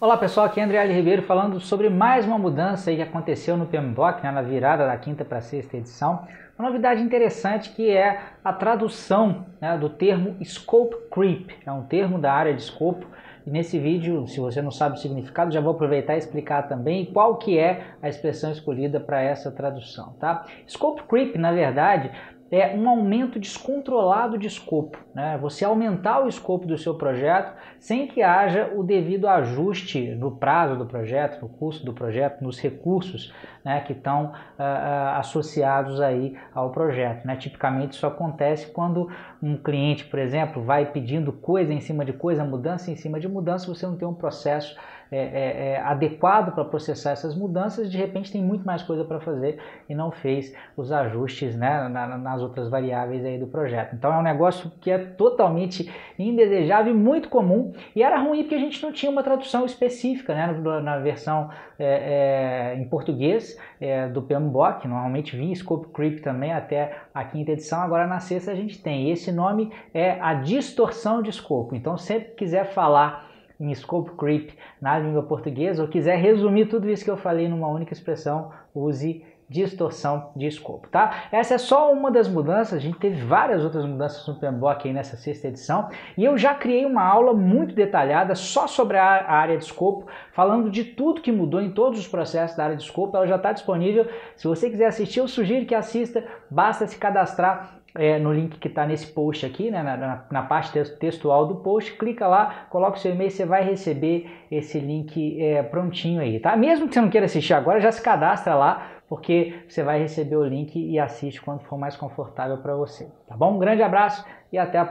Olá pessoal, aqui é André Ali Ribeiro falando sobre mais uma mudança que aconteceu no PMBOK, né, na virada da quinta para a sexta edição. Uma novidade interessante que é a tradução né, do termo Scope Creep, é um termo da área de escopo. E nesse vídeo, se você não sabe o significado, já vou aproveitar e explicar também qual que é a expressão escolhida para essa tradução. Tá? Scope Creep, na verdade, é um aumento descontrolado de escopo. Né? Você aumentar o escopo do seu projeto sem que haja o devido ajuste no prazo do projeto, no custo do projeto, nos recursos né, que estão uh, uh, associados aí ao projeto. Né? Tipicamente isso acontece quando um cliente, por exemplo, vai pedindo coisa em cima de coisa, mudança em cima de mudança, você não tem um processo é, é, é adequado para processar essas mudanças, de repente tem muito mais coisa para fazer e não fez os ajustes né, nas outras variáveis aí do projeto. Então é um negócio que é totalmente indesejável e muito comum e era ruim porque a gente não tinha uma tradução específica né, na versão é, é, em português é, do PMBOK, normalmente vinha Scope Creep também até a quinta edição, agora na sexta a gente tem. E esse nome é a distorção de escopo. Então sempre quiser falar em scope creep na língua portuguesa ou quiser resumir tudo isso que eu falei numa única expressão, use distorção de escopo, tá? Essa é só uma das mudanças, a gente teve várias outras mudanças no PMBOK aí nessa sexta edição e eu já criei uma aula muito detalhada só sobre a área de escopo, falando de tudo que mudou em todos os processos da área de escopo, ela já está disponível, se você quiser assistir eu sugiro que assista, basta se cadastrar é, no link que está nesse post aqui, né, na, na, parte textual do post, clica lá, coloca o seu e-mail, você vai receber esse link é, prontinho aí, tá? Mesmo que você não queira assistir agora, já se cadastra lá, porque você vai receber o link e assiste quando for mais confortável para você, tá bom? Um grande abraço e até a